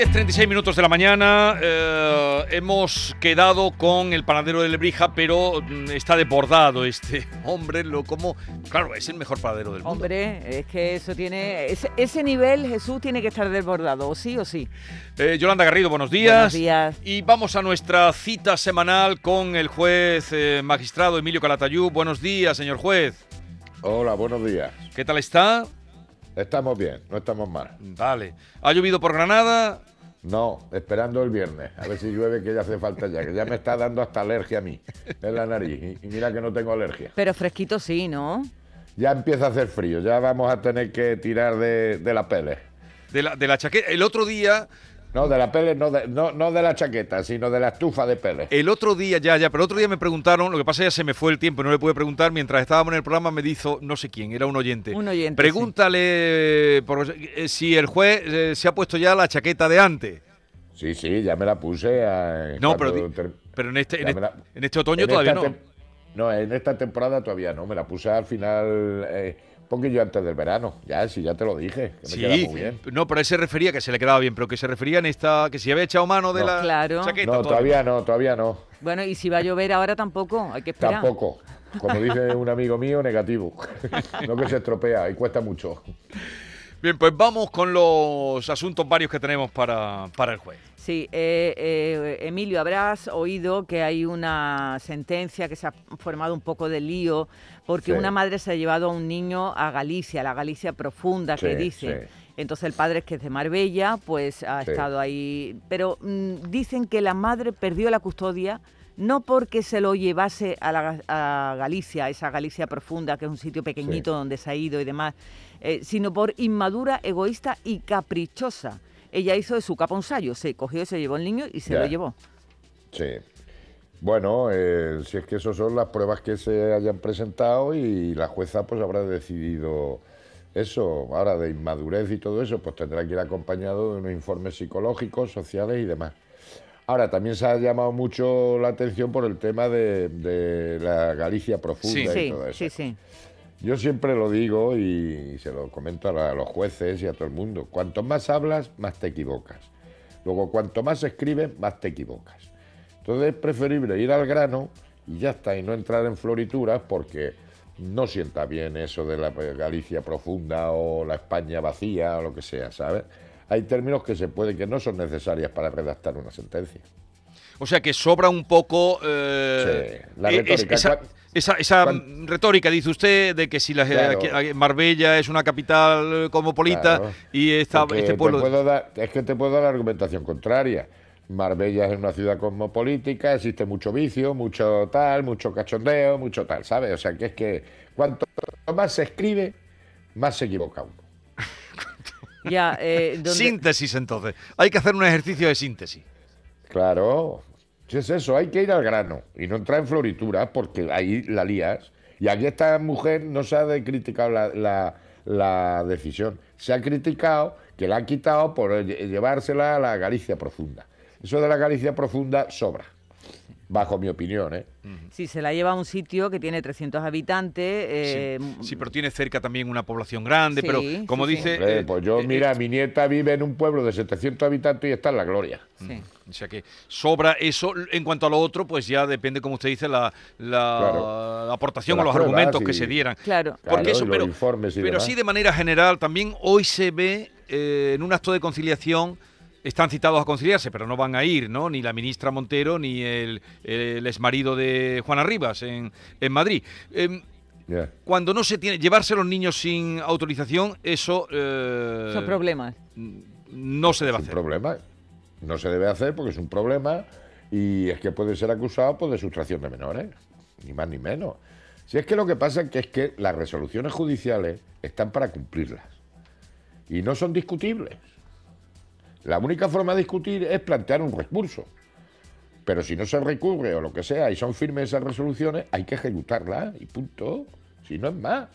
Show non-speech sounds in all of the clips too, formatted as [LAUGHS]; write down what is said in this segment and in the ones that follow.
10.36 minutos de la mañana. eh, hemos quedado con el panadero de Lebrija, pero mm, está desbordado este [LAUGHS] hombre. Lo como. Claro, es el mejor panadero del mundo. Hombre, es que eso tiene. Ese, ese nivel, Jesús, tiene que estar desbordado, o sí o sí. Eh, Yolanda Garrido, buenos días. Buenos días. Y vamos a nuestra cita semanal con el juez eh, magistrado Emilio Calatayud. Buenos días, señor juez. Hola, buenos días. ¿Qué tal está? Estamos bien, no estamos mal. Vale. ¿Ha llovido por Granada? No, esperando el viernes, a ver si llueve, que ya hace falta ya, que ya me está dando hasta alergia a mí, en la nariz. Y, y mira que no tengo alergia. Pero fresquito sí, ¿no? Ya empieza a hacer frío, ya vamos a tener que tirar de, de la pele. De la, de la chaqueta. El otro día. No, de la pele, no de, no, no de la chaqueta, sino de la estufa de pele. El otro día, ya, ya, pero el otro día me preguntaron, lo que pasa es que ya se me fue el tiempo y no le pude preguntar, mientras estábamos en el programa me dijo, no sé quién, era un oyente. Un oyente, Pregúntale por- eh, si el juez eh, se ha puesto ya la chaqueta de antes. Sí, sí, ya me la puse. a- No, cuando pero, pero en, este, en, este, me la- en este otoño en todavía no. No, en esta temporada todavía no, me la puse al final, eh, poquillo antes del verano. Ya, sí, ya te lo dije, que me queda Sí, muy bien. no, pero él se refería que se le quedaba bien, pero que se refería en esta, que si había echado mano de No. la Claro. chaqueta. No, todavía no, todavía no. Bueno, y si va a llover ahora tampoco, hay que esperar. Tampoco. Como dice un amigo mío, negativo. No que se estropea y cuesta mucho. Bien, pues vamos con los asuntos varios que tenemos para, para el juez. Sí, eh, eh, Emilio, habrás oído que hay una sentencia que se ha formado un poco de lío porque Sí. una madre se ha llevado a un niño a Galicia, la Galicia profunda que Sí, dice. sí. Entonces el padre, que es de Marbella, pues ha estado ahí. Pero mm, dicen que la madre perdió la custodia no porque se lo llevase a, la, a Galicia, esa Galicia profunda, que es un sitio pequeñito donde se ha ido y demás, eh, sino por inmadura, egoísta y caprichosa. Ella hizo de su capa un sayo, se cogió, se llevó el niño y se lo llevó. Sí. Bueno, eh, si es que esas son las pruebas que se hayan presentado y la jueza pues habrá decidido eso. Ahora de inmadurez y todo eso, pues tendrá que ir acompañado de unos informes psicológicos, sociales y demás. Ahora, también se ha llamado mucho la atención por el tema de, de la Galicia profunda Sí. y Sí, todo eso. sí, sí. Yo siempre lo digo y se lo comento a, los jueces y a todo el mundo. Cuanto más hablas, más te equivocas. Luego, cuanto más escribes, más te equivocas. Entonces es preferible ir al grano y ya está, y no entrar en florituras porque no sienta bien eso de la Galicia profunda o la España vacía o lo que sea, ¿sabes? Hay términos que se puede que no son necesarias para redactar una sentencia. O sea que sobra un poco eh, Sí, la retórica. esa, esa- esa retórica, dice usted, de que si la, Claro. Marbella es una capital cosmopolita Claro. y esta, Porque este te pueblo... puedo dar- es que te puedo dar la argumentación contraria. Marbella es una ciudad cosmopolítica, existe mucho vicio, mucho tal, mucho cachondeo, mucho tal, ¿sabes? O sea, que es que cuanto más se escribe, más se equivoca uno. Ya, eh, Síntesis, entonces. Hay que hacer un ejercicio de síntesis. Claro, es eso, hay que ir al grano y no entrar en florituras porque ahí la lías. Y aquí esta mujer no se ha de- criticado la, la- la decisión, se ha criticado que la ha quitado por lle- llevársela a la Galicia profunda. Eso de la Galicia profunda sobra, bajo mi opinión, ¿eh? si se la lleva a un sitio que tiene 300 habitantes, eh, Sí, pero tiene cerca también una población grande, Sí, pero sí, como sí. dice... Hombre, eh, pues yo, eh, mira, eh, mi nieta vive en un pueblo de 700 habitantes y está en la gloria. sí. o sea que sobra eso. En cuanto a lo otro, pues ya depende, como usted dice, la, la Claro. aportación o los argumentos que se dieran. Claro. Porque Claro, eso, pero, informes y pero demás. sí de manera general, también hoy se ve eh, en un acto de conciliación, están citados a conciliarse, pero no van a ir, ¿no? Ni la ministra Montero ni el, el exmarido de Juana Rivas en, en Madrid. Em, cuando no se tiene, llevarse a los niños sin autorización, eso eh, Esos problemas. no se debe es un hacer. problema. No se debe hacer porque es un problema y es que puede ser acusado pues, de sustracción de menores, ni más ni menos. Si es que lo que pasa es que, es que las resoluciones judiciales están para cumplirlas y no son discutibles. La única forma de discutir es plantear un recurso. Pero si no se recurre o lo que sea y son firmes esas resoluciones, hay que ejecutarlas y punto. Si no es más.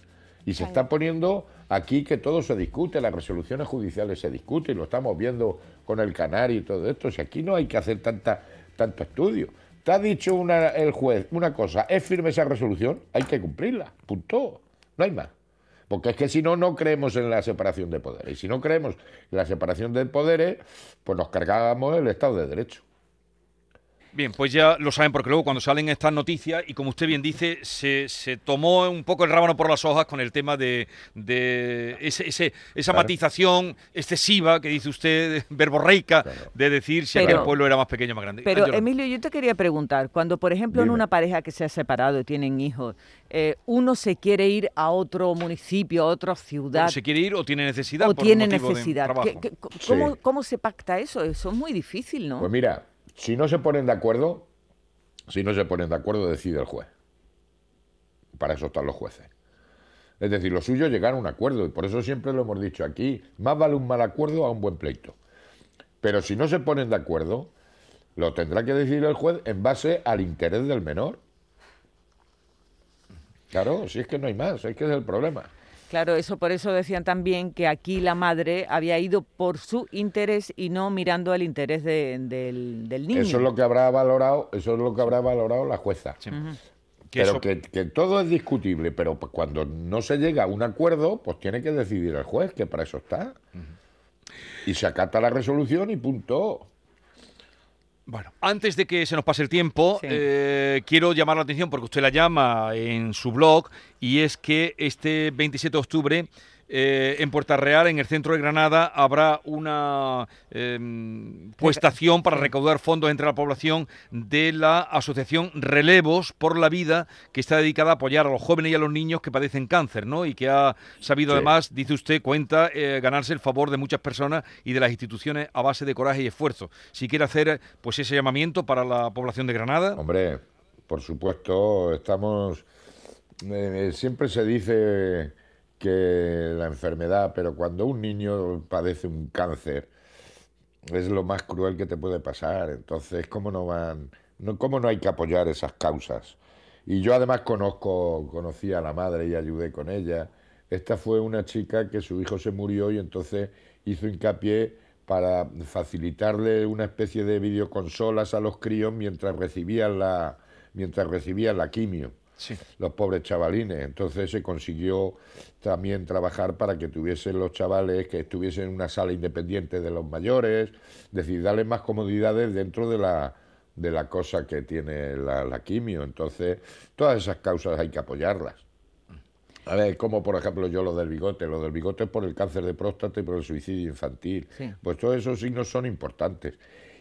Y se está poniendo aquí que todo se discute, las resoluciones judiciales se discuten, y lo estamos viendo con el canario y todo esto. Si aquí no hay que hacer tanta, tanto estudio. Te ha dicho una- el juez una cosa, es firme esa resolución, hay que cumplirla, punto. No hay más. Porque es que si no, no creemos en la separación de poderes. Y si no creemos en la separación de poderes, pues nos cargamos el Estado de Derecho. Bien, pues ya lo saben porque luego cuando salen estas noticias, y como usted bien dice, se, se tomó un poco el rábano por las hojas con el tema de, de ese, ese- esa Claro. matización excesiva que dice usted, verborreica, de decir si Pero- el pueblo era más pequeño o más grande. Pero. Emilio, yo te quería preguntar, cuando por ejemplo en una pareja que se ha separado y tienen hijos, eh, uno se quiere ir a otro municipio, a otra ciudad, Bueno, ¿Se quiere ir o tiene necesidad? o por tiene necesidad, trabajo? ¿qué- qué- cómo, Sí. cómo se pacta eso? Eso es muy difícil, ¿no? Pues mira, si no se ponen de acuerdo, si no se ponen de acuerdo, decide el juez. Para eso están los jueces. Es decir, lo suyo llegar a un acuerdo, y por eso siempre lo hemos dicho aquí, más vale un mal acuerdo a un buen pleito. Pero si no se ponen de acuerdo, lo tendrá que decidir el juez en base al interés del menor. Claro, si es que no hay más, es que es el problema. Claro, eso por eso decían también que aquí la madre había ido por su interés y no mirando el interés de- del, del niño. Eso es lo que habrá valorado, eso es lo que habrá valorado la jueza. Sí. Que Pero eso- que, que todo es discutible, pero pues cuando no se llega a un acuerdo, pues tiene que decidir el juez, que para eso está. Y se acata la resolución y punto. Bueno, antes de que se nos pase el tiempo, Sí. eh, quiero llamar la atención porque usted la llama en su blog y es que este 27 de octubre eh, en Puerta Real, en el centro de Granada, habrá una eh, puestación para recaudar fondos entre la población de la asociación Relevos por la Vida, que está dedicada a apoyar a los jóvenes y a los niños que padecen cáncer, ¿no? Y que ha sabido Sí. además, dice usted, cuenta eh, ganarse el favor de muchas personas y de las instituciones a base de coraje y esfuerzo. Si quiere hacer pues ese llamamiento para la población de Granada. Hombre, por supuesto, estamos... eh, siempre se dice la enfermedad, pero cuando un niño padece un cáncer, es lo más cruel que te puede pasar. Entonces, ¿cómo no van, cómo no hay que apoyar esas causas? Y yo además conozco, conocí a la madre y ayudé con ella. Esta fue una chica que su hijo se murió y entonces hizo hincapié para facilitarle una especie de videoconsolas a los críos mientras recibían la, mientras recibían la quimio Sí. los pobres chavalines. Entonces se consiguió también trabajar para que tuviesen los chavales, que estuviesen en una sala independiente de los mayores, es decir, darles más comodidades dentro de la, de la cosa que tiene la, la quimio. Entonces, todas esas causas hay que apoyarlas. A ver, como por ejemplo yo lo del bigote, lo del bigote es por el cáncer de próstata y por el suicidio infantil. Sí. Pues todos esos signos son importantes.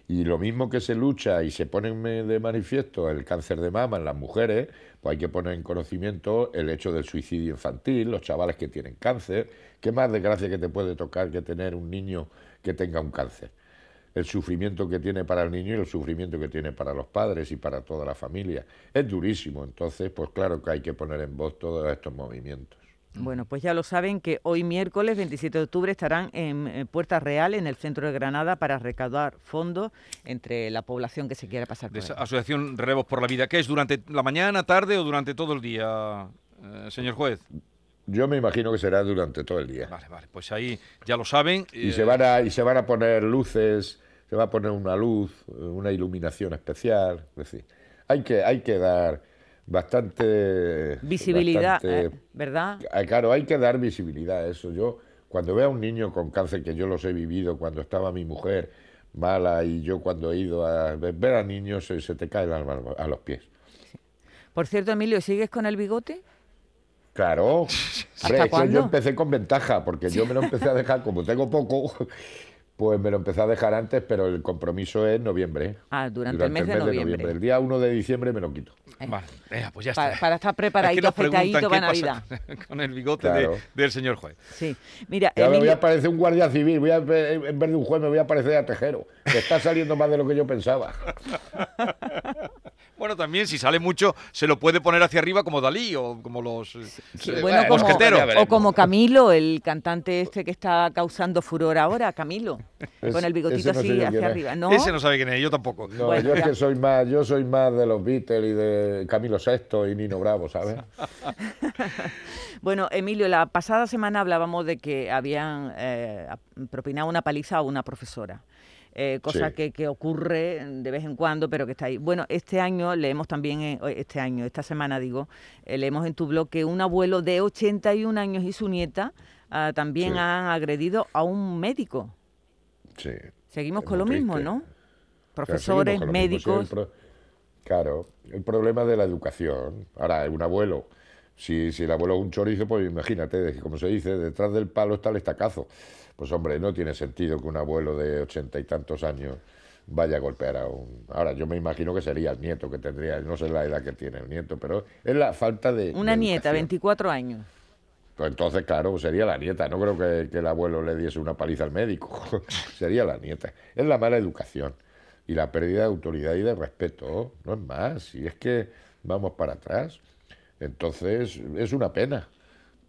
Y lo mismo que se lucha y se pone de manifiesto el cáncer de mama en las mujeres, pues hay que poner en conocimiento el hecho del suicidio infantil, los chavales que tienen cáncer. ¿Qué más desgracia que te puede tocar que tener un niño que tenga un cáncer? El sufrimiento que tiene para el niño y el sufrimiento que tiene para los padres y para toda la familia. Es durísimo, entonces, pues claro que hay que poner en voz todos estos movimientos. Bueno, pues ya lo saben que hoy miércoles 27 de octubre estarán en, eh, Puerta Real, en el centro de Granada, para recaudar fondos entre la población que se quiera pasar De por esa ahí. Asociación Relevos por la Vida. ¿Qué es durante la mañana, tarde o durante todo el día, eh, señor juez? Yo me imagino que será durante todo el día. Vale, vale, pues ahí ya lo saben. Y eh, se, van a, y se van a poner luces, se va a poner una luz, una iluminación especial. Es decir, hay que, hay que dar bastante... Visibilidad, bastante- eh, ¿verdad? Ah, Claro, hay que dar visibilidad a eso. Yo, cuando veo a un niño con cáncer, que yo los he vivido cuando estaba mi mujer mala y yo cuando he ido a ver a niños, se, se te cae el alma a los pies. Por cierto, Emilio, ¿sigues con el bigote? Claro. ¿Hasta Hombre, cuándo? yo empecé con ventaja, porque yo me lo empecé a dejar, como tengo poco, pues me lo empecé a dejar antes, pero el compromiso es noviembre. Ah, durante el mes de noviembre. El día 1 de diciembre me lo quito. Vale, venga, pues ya está. para estar [LAUGHS] Es que preparadito, afeitadito qué para Navidad. [LAUGHS] con el bigote de- del señor juez. Sí. Mira, Ya me voy a parecer un guardia civil, voy a, en vez de un juez me voy a parecer a tejero, que está saliendo más de lo que yo pensaba. [LAUGHS] Bueno, también si sale mucho, se lo puede poner hacia arriba como Dalí o como los eh, Sí, eh, bueno, como, o como Camilo, el cantante este que está causando furor ahora, Camilo, Es- con el bigotito no así hacia arriba. ¿No? Ese no sabe quién es, yo tampoco. No, Bueno, yo es que soy más, yo soy más de los Beatles y de Camilo VI y Nino Bravo, ¿sabes? [LAUGHS] Bueno, Emilio, la pasada semana hablábamos de que habían eh, propinado una paliza a una profesora. Eh, cosa que, que, ocurre de vez en cuando, pero que está ahí. Bueno, este año leemos también, eh, este año, esta semana digo, eh, leemos en tu blog que un abuelo de 81 años y su nieta ah, también han agredido a un médico. Sí. Seguimos con lo mismo, ¿no? Profesores, médicos. claro, el problema de la educación. Ahora, un abuelo, si, si el abuelo es un chorizo, pues imagínate, como se dice, detrás del palo está el estacazo. Pues hombre, no tiene sentido que un abuelo de ochenta y tantos años vaya a golpear a un... Ahora, yo me imagino que sería el nieto que tendría, no sé la edad que tiene el nieto, pero es la falta de... Una nieta, 24 años. Pues entonces, claro, sería la nieta. No creo que, que el abuelo le diese una paliza al médico. [LAUGHS] sería la nieta. Es la mala educación y la pérdida de autoridad y de respeto. No es más. Y es que vamos para atrás. Entonces, es una pena.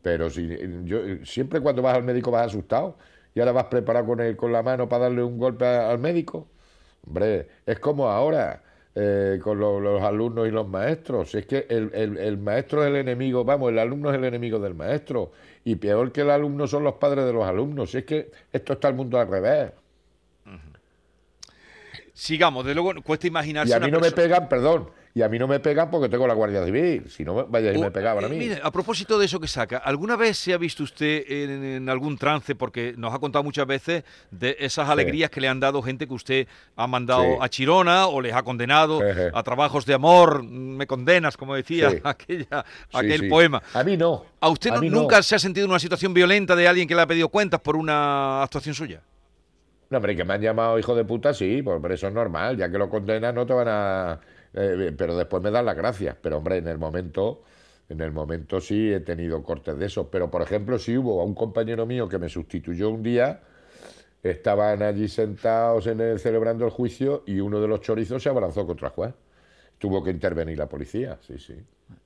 Pero si yo siempre cuando vas al médico vas asustado y ahora vas preparado con, el, con la mano para darle un golpe al médico. Hombre, es como ahora eh, con los alumnos y los maestros. Es que el, el, maestro es el enemigo, vamos, el alumno es el enemigo del maestro. Y peor que el alumno son los padres de los alumnos. Es que esto está el mundo al revés. Sigamos, de luego cuesta imaginarse. Y a mí no me pegan, perdón, y a mí no me pegan porque tengo la Guardia Civil. Si no, vaya y me pegaban a mí. Mire, a propósito de eso que saca, ¿alguna vez se ha visto usted en, algún trance, porque nos ha contado muchas veces de esas alegrías que le han dado gente que usted ha mandado a Chirona o les ha condenado a trabajos de amor, me condenas, como decía [LAUGHS] aquella, aquel poema? A mí no. ¿A usted nunca se ha sentido en una situación violenta de alguien que le ha pedido cuentas por una actuación suya? No, hombre, que me han llamado hijo de puta, sí, pues eso es normal, ya que lo condenas no te van a eh, pero después me dan las gracias. Pero hombre, en el momento, en el momento sí he tenido cortes de eso. Pero por ejemplo, si hubo a un compañero mío que me sustituyó un día, estaban allí sentados en el, celebrando el juicio y uno de los chorizos se abrazó contra el juez. Tuvo que intervenir la policía, sí, sí.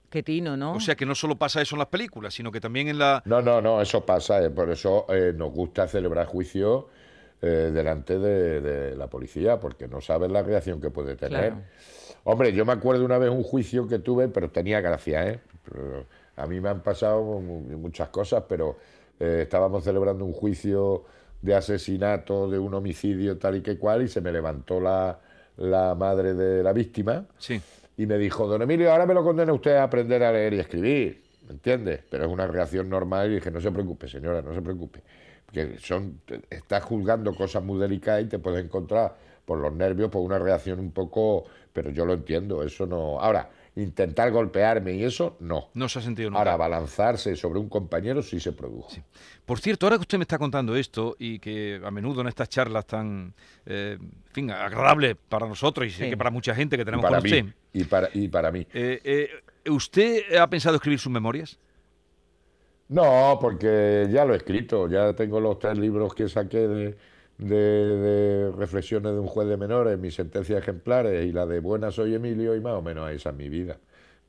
Qué tino, ¿no? O sea que no solo pasa eso en las películas, sino que también en la... No, no, no, eso pasa, eh, por eso eh, nos gusta celebrar juicio delante de, la policía, porque no sabes la reacción que puede tener. Hombre, yo me acuerdo una vez un juicio que tuve, pero tenía gracia, ¿eh? a mí me han pasado muchas cosas, pero eh, estábamos celebrando un juicio de asesinato, de un homicidio tal y que cual, y se me levantó la, la madre de la víctima sí. y me dijo, don Emilio, ahora me lo condena usted a aprender a leer y escribir, ¿me entiendes? Pero es una reacción normal y dije, no se preocupe, señora, no se preocupe, porque son, estás juzgando cosas muy delicadas y te puedes encontrar por los nervios, por una reacción un poco pero yo lo entiendo, eso no. Ahora, intentar golpearme y eso, no. No se ha sentido nunca. Ahora, balanzarse sobre un compañero sí se produjo. Por cierto, ahora que usted me está contando esto y que a menudo en estas charlas tan, eh, en fin, agradables para nosotros y sé que para mucha gente que tenemos para con mí, Y para, y para mí. Eh, eh, ¿Usted ha pensado escribir sus memorias? No, porque ya lo he escrito, ya tengo los tres libros que saqué de de, reflexiones de un juez de menores, mis sentencias ejemplares y la de Buena soy Emilio y más o menos esa es mi vida.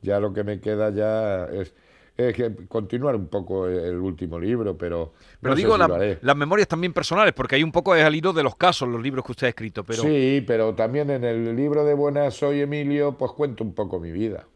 Ya lo que me queda ya es, es que continuar un poco el último libro, pero... Pero digo, las memorias también personales, porque hay un poco es al hilo de los casos, los libros que usted ha escrito, pero... Sí, pero también en el libro de Buena soy Emilio, pues cuento un poco mi vida.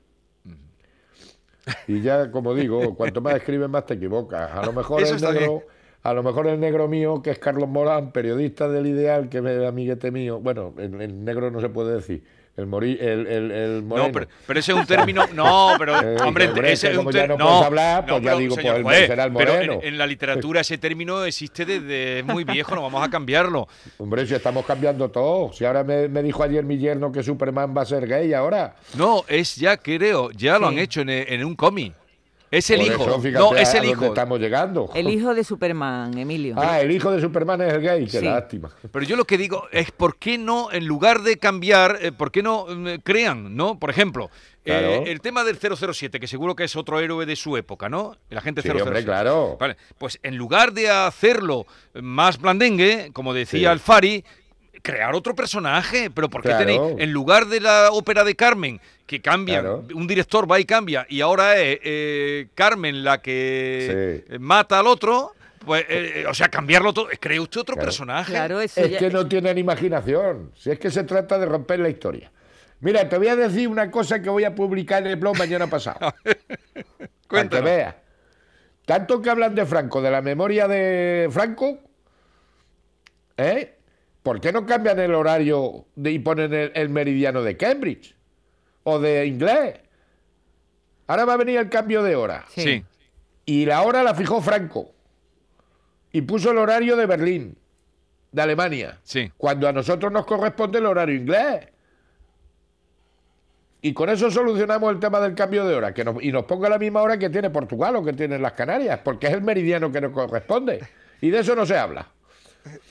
Y ya, como digo, cuanto más escribes, más te equivocas. A lo mejor es negro... A lo mejor el negro mío, que es Carlos Morán, periodista del Ideal, que es amiguete mío. Bueno, el, negro no se puede decir. El, morí, el, el, moreno. No, pero, ese es un término. No, pero. [LAUGHS] Eh, hombre, ese es un término. No, no hablar, pues ya digo, pues el, será el moreno. Pero en, la literatura ese término existe desde muy [LAUGHS] viejo, no vamos a cambiarlo. Hombre, si estamos cambiando todo. Si ahora me, dijo ayer mi yerno que Superman va a ser gay, ahora. No, es ya, creo, ya lo han hecho en, en un cómic. Es el hijo. no, es el hijo. Estamos llegando. El hijo de Superman, Emilio. Ah, el hijo de Superman es el gay. Qué lástima. Pero yo lo que digo es por qué no, en lugar de cambiar, eh, por qué no mm, crean, ¿no? Por ejemplo, eh, el tema del 007, que seguro que es otro héroe de su época, ¿no? La gente sí, Hombre, claro. Vale, pues en lugar de hacerlo más blandengue, como decía Alfari, crear otro personaje, pero ¿por qué tenéis, en lugar de la ópera de Carmen, que cambia, un director va y cambia, y ahora es eh, Carmen la que mata al otro, pues, eh, eh, o sea, cambiarlo todo, cree usted otro personaje. Claro, es que no tienen imaginación, si es que se trata de romper la historia. Mira, te voy a decir una cosa que voy a publicar en el blog mañana pasado. [LAUGHS] para que veas. Tanto que hablan de Franco, de la memoria de Franco, ¿eh? ¿Por qué no cambian el horario de, y ponen el, el meridiano de Cambridge? O de inglés. Ahora va a venir el cambio de hora. Sí. Sí. Y la hora la fijó Franco. Y puso el horario de Berlín, de Alemania. Sí. Cuando a nosotros nos corresponde el horario inglés. Y con eso solucionamos el tema del cambio de hora. Que nos- y nos ponga la misma hora que tiene Portugal o que tienen las Canarias. Porque es el meridiano que nos corresponde. Y de eso no se habla.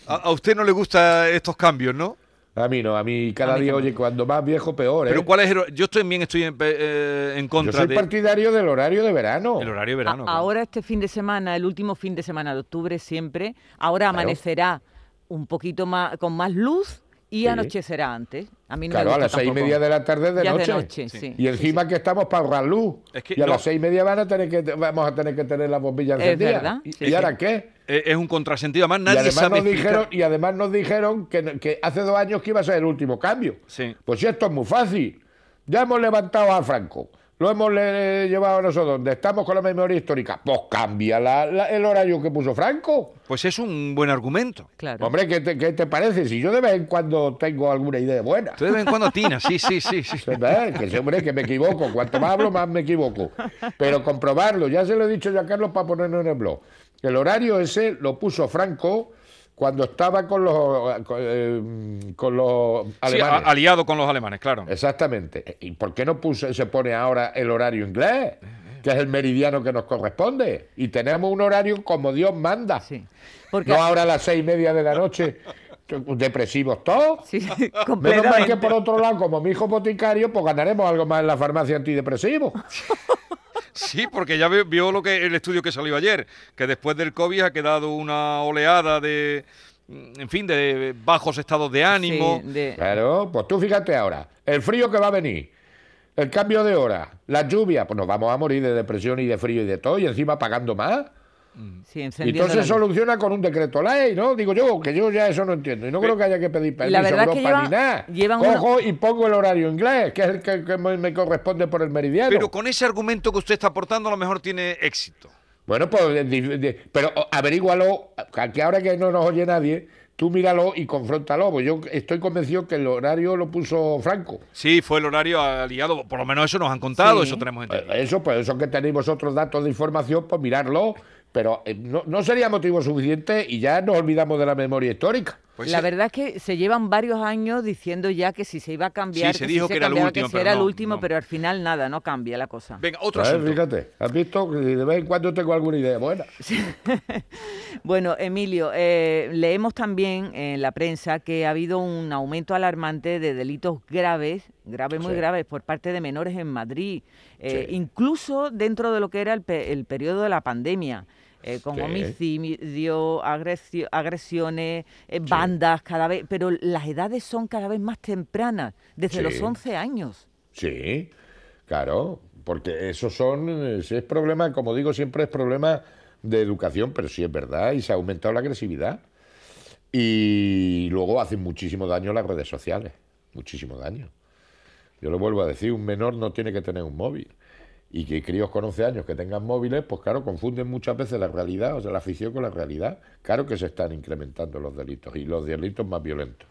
A, a usted no le gustan estos cambios, ¿no? A mí no, a mí cada A mí día, oye, cuando más viejo, peor. ¿eh? Pero ¿cuál es el, Yo también estoy en, eh, en Yo contra soy del partidario del horario de verano. horario de A- verano. claro. ahora este fin de semana, el último fin de semana de octubre siempre, ahora Claro. amanecerá un poquito más con más luz y Sí. anochecerá antes. A mí no Claro, me a gusta las seis y media de la tarde de Ya noche. de noche, Sí. sí. Y encima que estamos para ahorrar luz. Es que y a no- las seis y media van a tener que, vamos a tener que tener la bombilla Es encendida. verdad, ¿Y, y ahora qué? Es un contrasentido. Además, Y nadie además, sabe nos dijeron, y además nos dijeron que, que hace dos años que iba a ser el último cambio. Sí. Pues si esto es muy fácil. Ya hemos levantado a Franco. Lo hemos le- llevado a nosotros donde estamos con la memoria histórica. Pues cambia la- la- el horario que puso Franco. Pues es un buen argumento. Claro. Hombre, ¿qué te, qué te parece? Si yo de vez en cuando tengo alguna idea buena. Usted de vez en cuando atina, sí, sí, sí. sí. [LAUGHS] Se ve, Que hombre, que me equivoco. Cuanto más hablo, más me equivoco. Pero comprobarlo, ya se lo he dicho yo a Carlos para ponerlo en el blog. El horario ese lo puso Franco cuando estaba con los, con, eh, con los alemanes. aliado con los alemanes, claro. Exactamente. ¿Y por qué no puse, se pone ahora el horario inglés? Que es el meridiano que nos corresponde. Y tenemos un horario como Dios manda. Sí. Porque No ahora a las seis y media de la noche, [LAUGHS] depresivos todos. sí, [LAUGHS] Menos mal que por otro lado, como mi hijo boticario, pues ganaremos algo más en la farmacia antidepresivo. [LAUGHS] Sí, porque ya vio lo que el estudio que salió ayer, que después del COVID ha quedado una oleada de, en fin, de bajos estados de ánimo. Sí, de- Claro, pues tú fíjate ahora, el frío que va a venir, el cambio de hora, la lluvia, pues nos vamos a morir de depresión y de frío y de todo, y encima pagando más. Sí, Y encendiendo entonces la soluciona con un decreto ley, ¿no? Digo yo, que yo ya eso no entiendo. Y no creo que haya que pedir permiso La a verdad que llevan- ni nada. llevan Cojo y pongo el horario inglés, que es el que, que me corresponde por el meridiano. Pero con ese argumento que usted está aportando, a lo mejor tiene éxito. Bueno, pues, de- de- de- pero averígualo, que ahora que no nos oye nadie, tú míralo y confróntalo. Pues yo estoy convencido que el horario lo puso Franco. Sí, fue el horario aliado, por lo menos eso nos han contado, Sí. eso tenemos Eh, entendido. Eso, pues eso que tenéis vosotros datos de información, pues mirarlo. Pero eh, no, no sería motivo suficiente y ya nos olvidamos de la memoria histórica. Pues la sí. verdad es que se llevan varios años diciendo ya que si se iba a cambiar, Sí, se que dijo si que era el cambiaba, último, que si era el último, no. pero al final nada, no cambia la cosa. Venga, otro A ver, asunto. fíjate, has visto que de vez en cuando tengo alguna idea buena. [LAUGHS] Bueno, Emilio, eh, leemos también en la prensa que ha habido un aumento alarmante de delitos graves, graves, muy Sí. graves, por parte de menores en Madrid, eh, Sí. incluso dentro de lo que era el, pe- el periodo de la pandemia. Eh, con Sí. homicidio, agresio- agresiones, eh, bandas cada vez, pero las edades son cada vez más tempranas, desde los Sí. 11 años. Sí, claro, porque esos son, si es problema, como digo, siempre es problema de educación, pero sí es verdad, y se ha aumentado la agresividad. Y luego hacen muchísimo daño las redes sociales, muchísimo daño. Yo lo vuelvo a decir, un menor no tiene que tener un móvil. Y que críos con 11 años que tengan móviles, pues claro, confunden muchas veces la realidad, o sea, la ficción con la realidad. Claro que se están incrementando los delitos y los delitos más violentos.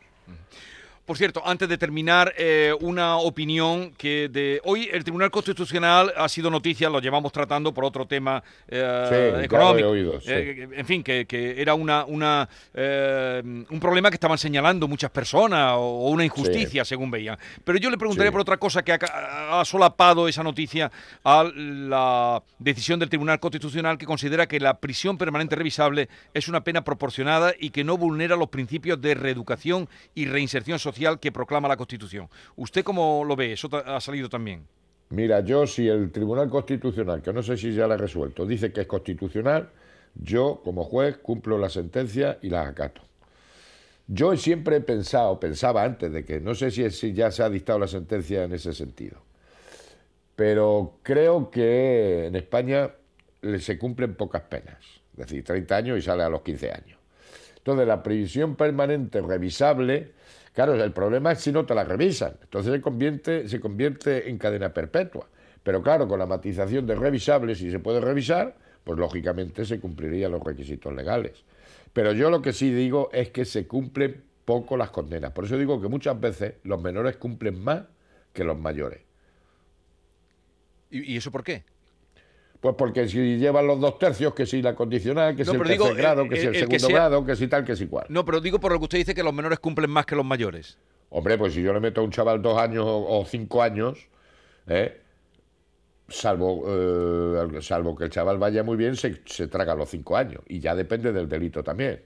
Por cierto, antes de terminar, eh, una opinión que de hoy el Tribunal Constitucional ha sido noticia, lo llevamos tratando por otro tema eh, Sí, económico. oído, sí. Eh, en fin, que, que era una, una un problema que estaban señalando muchas personas o, una injusticia, según veían. Pero yo le preguntaría por otra cosa que ha, ha solapado esa noticia a la decisión del Tribunal Constitucional que considera que la prisión permanente revisable es una pena proporcionada y que no vulnera los principios de reeducación y reinserción social que proclama la Constitución. ¿Usted cómo lo ve? Eso ha salido también. Mira, yo si el Tribunal Constitucional, que no sé si ya la ha resuelto, dice que es constitucional, yo como juez cumplo la sentencia y la acato. Yo siempre he pensado, pensaba antes de que, no sé si, si ya se ha dictado la sentencia en ese sentido, pero creo que en España se cumplen pocas penas, es decir, 30 años y sale a los 15 años. Entonces, la prisión permanente revisable, claro, el problema es si no te la revisan. Entonces se convierte, en cadena perpetua. Pero claro, con la matización de revisable, si se puede revisar, pues lógicamente se cumplirían los requisitos legales. Pero yo lo que sí digo es que se cumplen poco las condenas. Por eso digo que muchas veces los menores cumplen más que los mayores. ¿Y, y eso por qué? Pues porque si llevan los dos tercios, que si la condicional, que No, si el tercer digo, grado, el- que si el, segundo sea- grado, que si tal, que si cual. No, pero digo por lo que usted dice que los menores cumplen más que los mayores. Hombre, pues si yo le meto a un chaval dos años o, o cinco años, ¿eh? salvo, eh, salvo que el chaval vaya muy bien, se, se traga los cinco años. Y ya depende del delito también.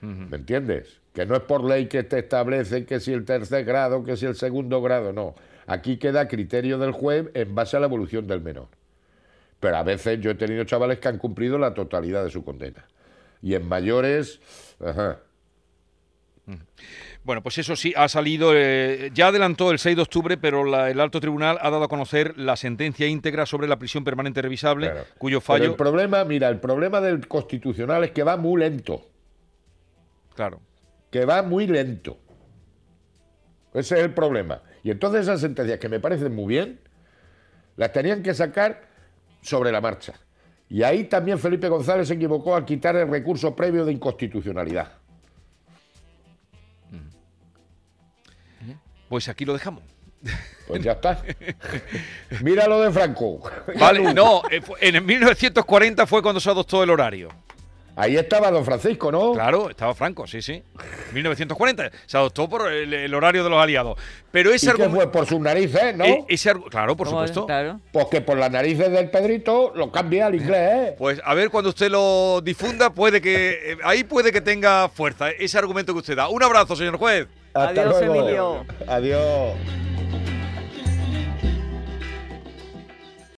¿Me entiendes? Que no es por ley que te establece que si el tercer grado, que si el segundo grado, no. Aquí queda criterio del juez en base a la evolución del menor. Pero a veces yo he tenido chavales que han cumplido la totalidad de su condena. Y en mayores, ajá, Bueno, pues eso sí, ha salido, eh, ya adelantó el 6 de octubre, pero la- el alto tribunal ha dado a conocer la sentencia íntegra sobre la prisión permanente revisable, Claro. cuyo Pero fallo... el problema, mira, el problema del constitucional es que va muy lento. Claro. Que va muy lento. Ese es el problema. Y entonces esas sentencias que me parecen muy bien, las tenían que sacar sobre la marcha. Y ahí también Felipe González se equivocó al quitar el recurso previo de inconstitucionalidad. Pues aquí lo dejamos. Pues ya está. Mira lo de Franco. Vale, no, eh, en el 1940 fue cuando se adoptó el horario. Ahí estaba don Francisco, ¿no? Claro, estaba Franco, sí, sí. 1940 se adoptó por el, el horario de los aliados. Pero ¿Y ese qué argumento... fue? Por sus narices, ¿no? eh, ese claro, por supuesto. Claro. Pues que por las narices del Pedrito lo cambia al inglés, ¿eh? Pues a ver, cuando usted lo difunda, puede que eh, ahí puede que tenga fuerza ese argumento que usted da. Un abrazo, señor juez. Hasta Adiós, luego. Emilio. Adiós.